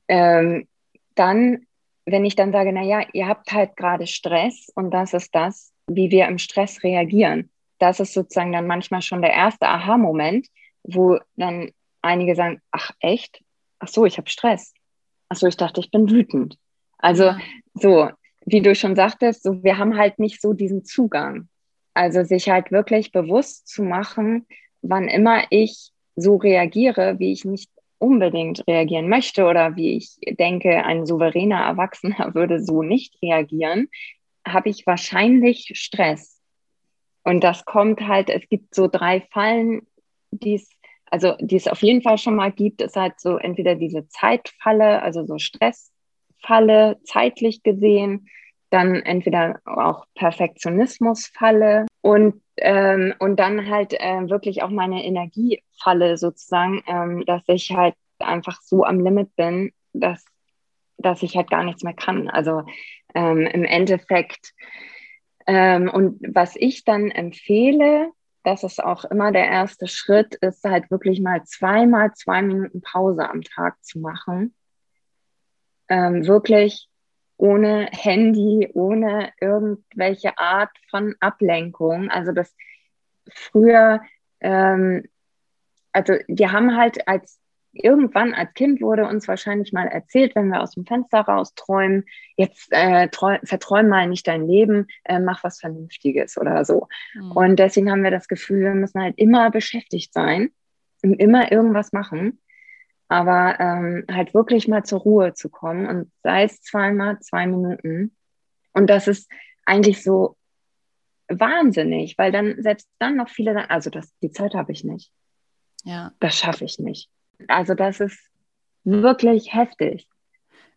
Ähm, dann wenn ich dann sage, naja, ihr habt halt gerade Stress und das ist das, wie wir im Stress reagieren. Das ist sozusagen dann manchmal schon der erste Aha-Moment, wo dann einige sagen, ach echt? Ach so, ich habe Stress. Ach so, ich dachte, ich bin wütend. Also so, wie du schon sagtest, so, wir haben halt nicht so diesen Zugang. Also sich halt wirklich bewusst zu machen, wann immer ich so reagiere, wie ich nicht unbedingt reagieren möchte oder wie ich denke, ein souveräner Erwachsener würde so nicht reagieren, habe ich wahrscheinlich Stress. Und das kommt halt, es gibt so drei Fallen, die es, also die es auf jeden Fall schon mal gibt, ist halt so entweder diese Zeitfalle, also so Stressfalle, zeitlich gesehen, dann entweder auch Perfektionismusfalle und, ähm, und dann halt äh, wirklich auch meine Energiefalle sozusagen, ähm, dass ich halt einfach so am Limit bin, dass, dass ich halt gar nichts mehr kann. Also ähm, im Endeffekt, ähm, und was ich dann empfehle, das ist auch immer der erste Schritt, ist halt wirklich mal zweimal zwei Minuten Pause am Tag zu machen. Ähm, wirklich ohne Handy, ohne irgendwelche Art von Ablenkung. Also das früher, ähm, also wir haben halt als irgendwann als Kind wurde uns wahrscheinlich mal erzählt, wenn wir aus dem Fenster raus träumen, jetzt äh, verträum mal nicht dein Leben, äh, mach was Vernünftiges oder so. Mhm. Und deswegen haben wir das Gefühl, wir müssen halt immer beschäftigt sein und immer irgendwas machen aber ähm, halt wirklich mal zur Ruhe zu kommen und sei es zweimal zwei Minuten. Und das ist eigentlich so wahnsinnig, weil dann selbst dann noch viele sagen, also das, die Zeit habe ich nicht. Ja. Das schaffe ich nicht. Also das ist wirklich heftig.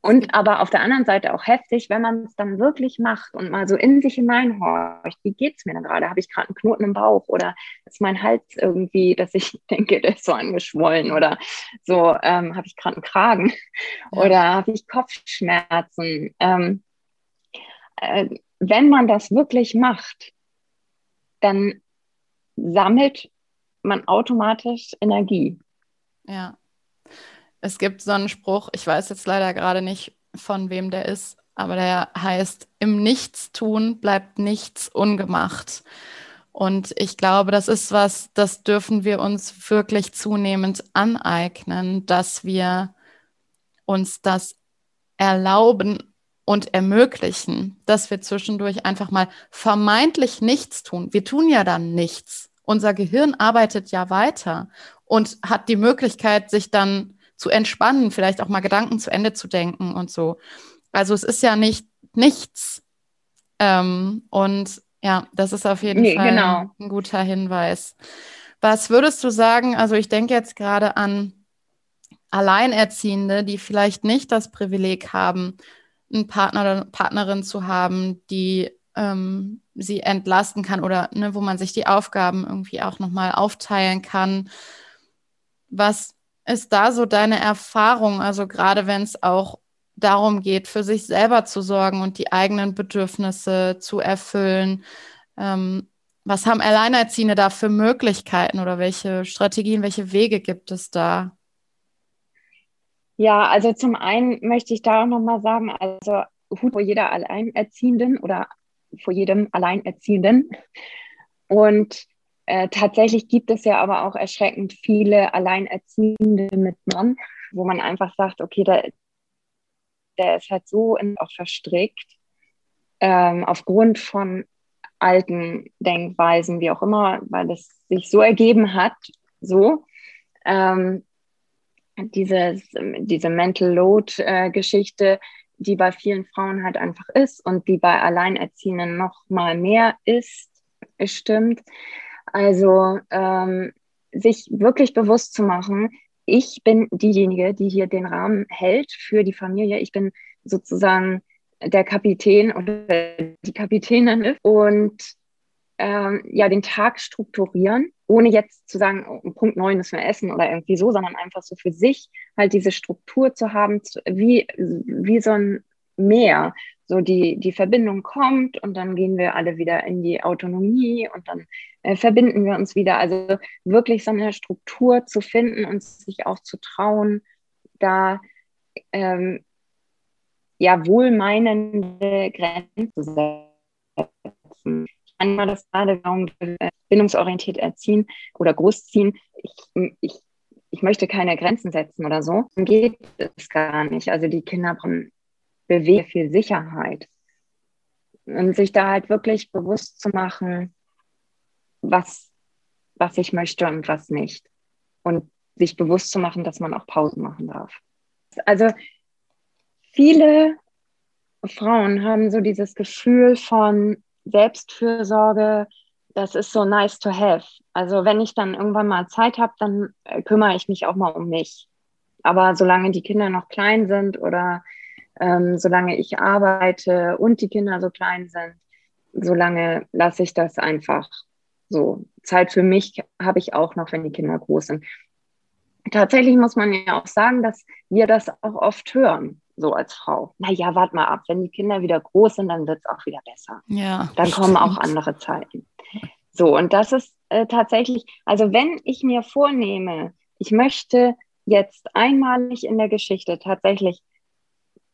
Und aber auf der anderen Seite auch heftig, wenn man es dann wirklich macht und mal so in sich hineinhorcht. Wie geht es mir denn gerade? Habe ich gerade einen Knoten im Bauch oder ist mein Hals irgendwie, dass ich denke, der ist so angeschwollen oder so, ähm, habe ich gerade einen Kragen oder habe ich Kopfschmerzen? Ähm, äh, wenn man das wirklich macht, dann sammelt man automatisch Energie. Ja. Es gibt so einen Spruch, ich weiß jetzt leider gerade nicht, von wem der ist, aber der heißt, im Nichtstun bleibt nichts ungemacht. Und ich glaube, das ist was, das dürfen wir uns wirklich zunehmend aneignen, dass wir uns das erlauben, und ermöglichen, dass wir zwischendurch einfach mal vermeintlich nichts tun. Wir tun ja dann nichts. Unser Gehirn arbeitet ja weiter und hat die Möglichkeit, sich dann zu entspannen, vielleicht auch mal Gedanken zu Ende zu denken und so. Also es ist ja nicht nichts. Ähm, und ja, das ist auf jeden nee, Fall genau. ein guter Hinweis. Was würdest du sagen? Also ich denke jetzt gerade an Alleinerziehende, die vielleicht nicht das Privileg haben, einen Partner oder Partnerin zu haben, die ähm, sie entlasten kann oder ne, wo man sich die Aufgaben irgendwie auch nochmal aufteilen kann. Was ist da so deine Erfahrung? Also gerade wenn es auch darum geht, für sich selber zu sorgen und die eigenen Bedürfnisse zu erfüllen. Ähm, was haben Alleinerziehende da für Möglichkeiten oder welche Strategien, welche Wege gibt es da? Ja, also zum einen möchte ich da auch nochmal sagen, also Hut vor jeder Alleinerziehenden oder vor jedem Alleinerziehenden. Und äh, tatsächlich gibt es ja aber auch erschreckend viele Alleinerziehende mit Mann, wo man einfach sagt, okay, der, der ist halt so auch verstrickt, ähm, aufgrund von alten Denkweisen, wie auch immer, weil es sich so ergeben hat, so. Ähm, diese, diese Mental Load-Geschichte, äh, die bei vielen Frauen halt einfach ist und die bei Alleinerziehenden noch mal mehr ist, stimmt. Also ähm, sich wirklich bewusst zu machen, ich bin diejenige, die hier den Rahmen hält für die Familie. Ich bin sozusagen der Kapitän oder die Kapitänin und ähm, ja den Tag strukturieren, ohne jetzt zu sagen, oh, Punkt neun müssen wir essen oder irgendwie so, sondern einfach so für sich halt diese Struktur zu haben, wie, wie so ein Meer. So die, die Verbindung kommt und dann gehen wir alle wieder in die Autonomie und dann äh, verbinden wir uns wieder. Also wirklich so eine Struktur zu finden und sich auch zu trauen, da ähm, ja wohlmeinende Grenzen zu setzen manchmal das gerade äh, bindungsorientiert erziehen oder großziehen. Ich, ich, ich möchte keine Grenzen setzen oder so. Dann geht es gar nicht. Also die Kinder brauchen bewegen viel Sicherheit. Und sich da halt wirklich bewusst zu machen, was, was ich möchte und was nicht. Und sich bewusst zu machen, dass man auch Pausen machen darf. Also viele Frauen haben so dieses Gefühl von, Selbstfürsorge, das ist so nice to have. Also wenn ich dann irgendwann mal Zeit habe, dann äh, kümmere ich mich auch mal um mich. Aber solange die Kinder noch klein sind oder ähm, solange ich arbeite und die Kinder so klein sind, solange lasse ich das einfach so. Zeit für mich habe ich auch noch, wenn die Kinder groß sind. Tatsächlich muss man ja auch sagen, dass wir das auch oft hören so als Frau. Naja, warte mal ab, wenn die Kinder wieder groß sind, dann wird es auch wieder besser. Ja. Dann kommen auch andere Zeiten. So, und das ist äh, tatsächlich, also wenn ich mir vornehme, ich möchte jetzt einmalig in der Geschichte tatsächlich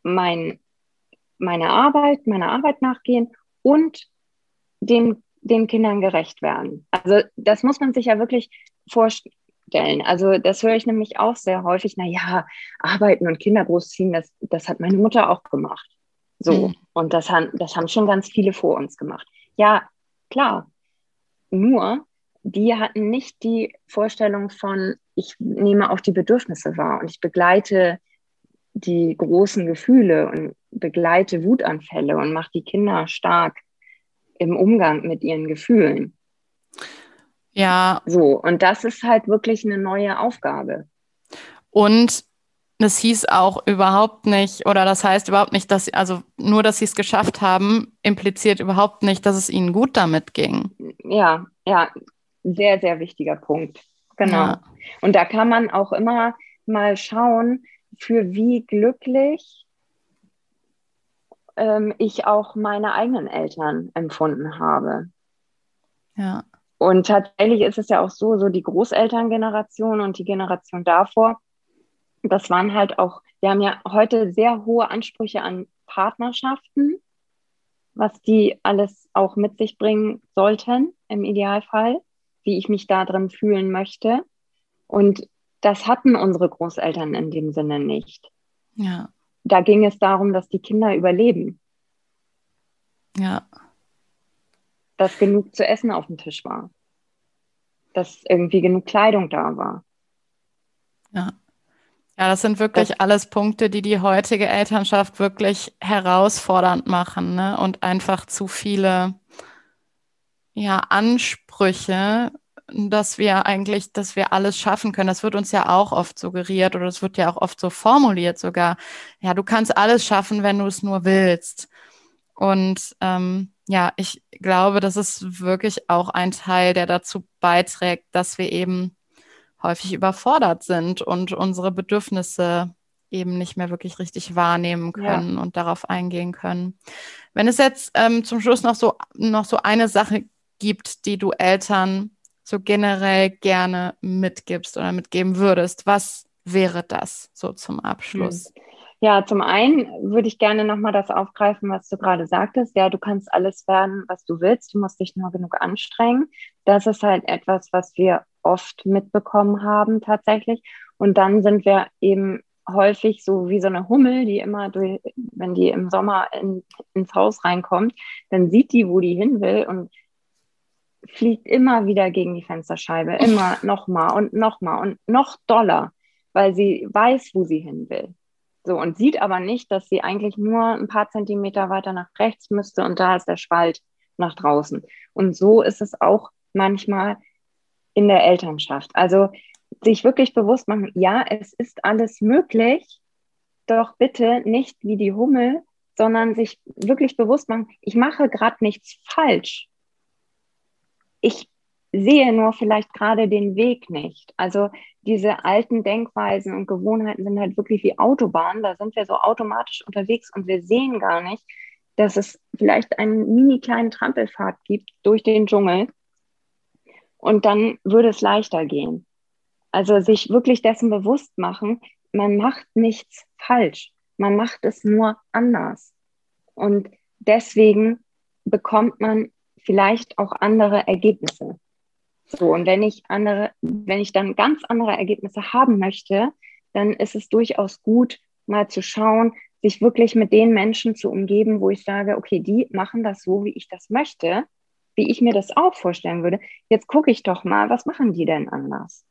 mein, meine Arbeit, meiner Arbeit nachgehen und dem, den Kindern gerecht werden. Also das muss man sich ja wirklich vorstellen stellen. Also das höre ich nämlich auch sehr häufig. Na ja, arbeiten und Kinder großziehen, das, das hat meine Mutter auch gemacht. So. Mhm. Und das haben, das haben schon ganz viele vor uns gemacht. Ja, klar. Nur, die hatten nicht die Vorstellung von, ich nehme auch die Bedürfnisse wahr und ich begleite die großen Gefühle und begleite Wutanfälle und mache die Kinder stark im Umgang mit ihren Gefühlen. Ja. So, und das ist halt wirklich eine neue Aufgabe. Und das hieß auch überhaupt nicht, oder das heißt überhaupt nicht, dass sie, also nur, dass sie es geschafft haben, impliziert überhaupt nicht, dass es ihnen gut damit ging. Ja, ja, sehr, sehr wichtiger Punkt. Genau. Ja. Und da kann man auch immer mal schauen, für wie glücklich ähm, ich auch meine eigenen Eltern empfunden habe. Ja. Und tatsächlich ist es ja auch so, so die Großelterngeneration und die Generation davor, das waren halt auch, wir haben ja heute sehr hohe Ansprüche an Partnerschaften, was die alles auch mit sich bringen sollten im Idealfall, wie ich mich da drin fühlen möchte. Und das hatten unsere Großeltern in dem Sinne nicht. Ja. da ging es darum, dass die Kinder überleben. Ja. Dass genug zu essen auf dem Tisch war. Dass irgendwie genug Kleidung da war. Ja. Ja, das sind wirklich das, alles Punkte, die die heutige Elternschaft wirklich herausfordernd machen ne? und einfach zu viele ja, Ansprüche, dass wir eigentlich, dass wir alles schaffen können. Das wird uns ja auch oft suggeriert oder es wird ja auch oft so formuliert sogar. Ja, du kannst alles schaffen, wenn du es nur willst. Und ähm, ja, ich glaube, das ist wirklich auch ein Teil, der dazu beiträgt, dass wir eben häufig überfordert sind und unsere Bedürfnisse eben nicht mehr wirklich richtig wahrnehmen können ja. und darauf eingehen können. Wenn es jetzt ähm, zum Schluss noch so, noch so eine Sache gibt, die du Eltern so generell gerne mitgibst oder mitgeben würdest, was wäre das so zum Abschluss? Hm. Ja, zum einen würde ich gerne nochmal das aufgreifen, was du gerade sagtest. Ja, du kannst alles werden, was du willst. Du musst dich nur genug anstrengen. Das ist halt etwas, was wir oft mitbekommen haben tatsächlich. Und dann sind wir eben häufig so wie so eine Hummel, die immer durch, wenn die im Sommer in, ins Haus reinkommt, dann sieht die, wo die hin will und fliegt immer wieder gegen die Fensterscheibe, immer nochmal und nochmal und noch doller, weil sie weiß, wo sie hin will. So, und sieht aber nicht, dass sie eigentlich nur ein paar Zentimeter weiter nach rechts müsste und da ist der Spalt nach draußen. Und so ist es auch manchmal in der Elternschaft. Also sich wirklich bewusst machen, ja, es ist alles möglich, doch bitte nicht wie die Hummel, sondern sich wirklich bewusst machen, ich mache gerade nichts falsch. Ich sehe nur vielleicht gerade den Weg nicht. Also diese alten Denkweisen und Gewohnheiten sind halt wirklich wie Autobahnen. Da sind wir so automatisch unterwegs und wir sehen gar nicht, dass es vielleicht einen mini kleinen Trampelpfad gibt durch den Dschungel. Und dann würde es leichter gehen. Also sich wirklich dessen bewusst machen, man macht nichts falsch. Man macht es nur anders. Und deswegen bekommt man vielleicht auch andere Ergebnisse. So, und wenn ich andere, wenn ich dann ganz andere Ergebnisse haben möchte, dann ist es durchaus gut, mal zu schauen, sich wirklich mit den Menschen zu umgeben, wo ich sage, okay, die machen das so, wie ich das möchte, wie ich mir das auch vorstellen würde. Jetzt gucke ich doch mal, was machen die denn anders?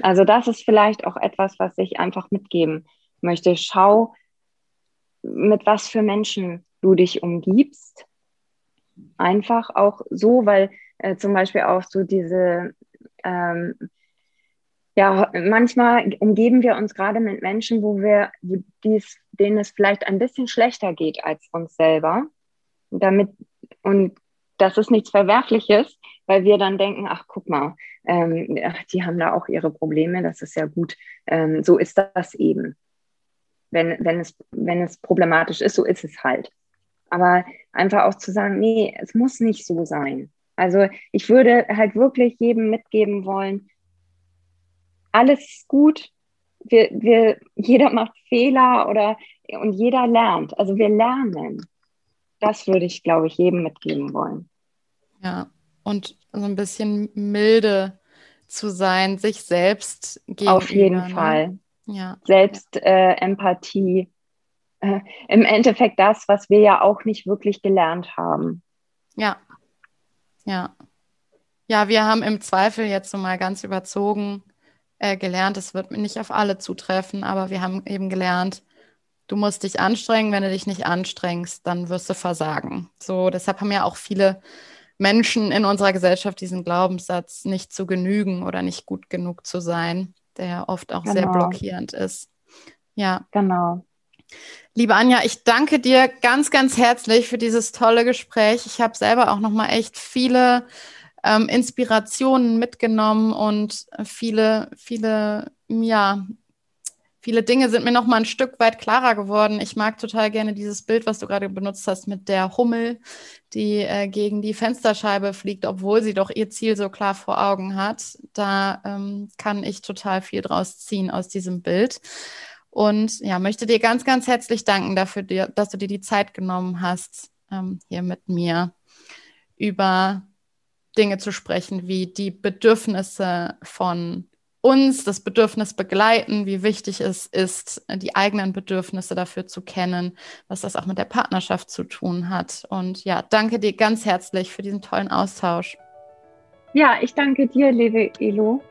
Also das ist vielleicht auch etwas, was ich einfach mitgeben möchte. Schau, mit was für Menschen du dich umgibst. Einfach auch so, weil äh, zum Beispiel auch so diese, ähm, ja, manchmal umgeben wir uns gerade mit Menschen, wo wir, wo dies, denen es vielleicht ein bisschen schlechter geht als uns selber. Damit, und das ist nichts Verwerfliches, weil wir dann denken, ach guck mal, ähm, die haben da auch ihre Probleme, das ist ja gut. Ähm, so ist das eben. Wenn, wenn, es, wenn es problematisch ist, so ist es halt. Aber einfach auch zu sagen, nee, es muss nicht so sein. Also ich würde halt wirklich jedem mitgeben wollen, alles ist gut, wir, wir, jeder macht Fehler oder und jeder lernt. Also wir lernen. Das würde ich, glaube ich, jedem mitgeben wollen. Ja, und so ein bisschen milde zu sein, sich selbst gegenüber. Auf jeden ne? Fall. Ja. Selbstempathie. Äh, äh, Im Endeffekt das, was wir ja auch nicht wirklich gelernt haben. Ja, ja. Ja, wir haben im Zweifel jetzt so mal ganz überzogen äh, gelernt, es wird nicht auf alle zutreffen, aber wir haben eben gelernt, du musst dich anstrengen, wenn du dich nicht anstrengst, dann wirst du versagen. So, deshalb haben ja auch viele Menschen in unserer Gesellschaft diesen Glaubenssatz, nicht zu genügen oder nicht gut genug zu sein, der oft auch genau. sehr blockierend ist. Ja. Genau. Liebe Anja, ich danke dir ganz, ganz herzlich für dieses tolle Gespräch. Ich habe selber auch noch mal echt viele ähm, Inspirationen mitgenommen und viele, viele, ja, viele Dinge sind mir noch mal ein Stück weit klarer geworden. Ich mag total gerne dieses Bild, was du gerade benutzt hast mit der Hummel, die äh, gegen die Fensterscheibe fliegt, obwohl sie doch ihr Ziel so klar vor Augen hat. Da ähm, kann ich total viel draus ziehen aus diesem Bild. Und ja, möchte dir ganz, ganz herzlich danken dafür, dass du dir die Zeit genommen hast, ähm, hier mit mir über Dinge zu sprechen, wie die Bedürfnisse von uns das Bedürfnis begleiten, wie wichtig es ist, die eigenen Bedürfnisse dafür zu kennen, was das auch mit der Partnerschaft zu tun hat. Und ja, danke dir ganz herzlich für diesen tollen Austausch. Ja, ich danke dir, liebe Elo.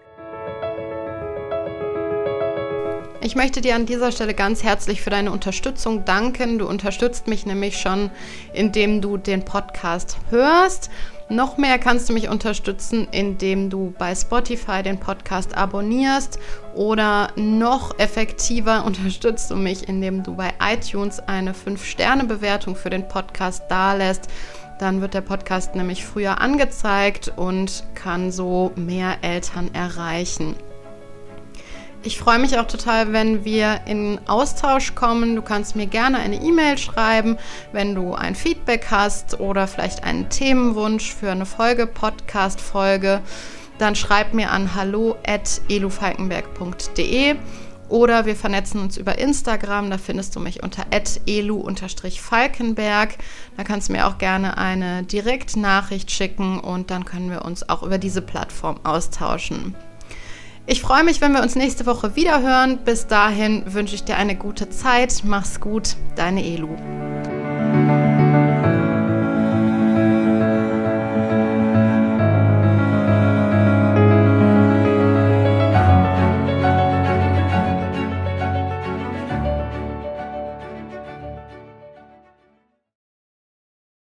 Ich möchte dir an dieser Stelle ganz herzlich für deine Unterstützung danken. Du unterstützt mich nämlich schon, indem du den Podcast hörst. Noch mehr kannst du mich unterstützen, indem du bei Spotify den Podcast abonnierst oder noch effektiver unterstützt du mich, indem du bei iTunes eine 5-Sterne-Bewertung für den Podcast dalässt. Dann wird der Podcast nämlich früher angezeigt und kann so mehr Eltern erreichen. Ich freue mich auch total, wenn wir in Austausch kommen. Du kannst mir gerne eine E-Mail schreiben, wenn du ein Feedback hast oder vielleicht einen Themenwunsch für eine Folge, Podcast-Folge. Dann schreib mir an hallo.elufalkenberg.de oder wir vernetzen uns über Instagram. Da findest du mich unter elu-falkenberg. Da kannst du mir auch gerne eine Direktnachricht schicken und dann können wir uns auch über diese Plattform austauschen. Ich freue mich, wenn wir uns nächste Woche wieder hören. Bis dahin wünsche ich dir eine gute Zeit. Mach's gut, deine Elu.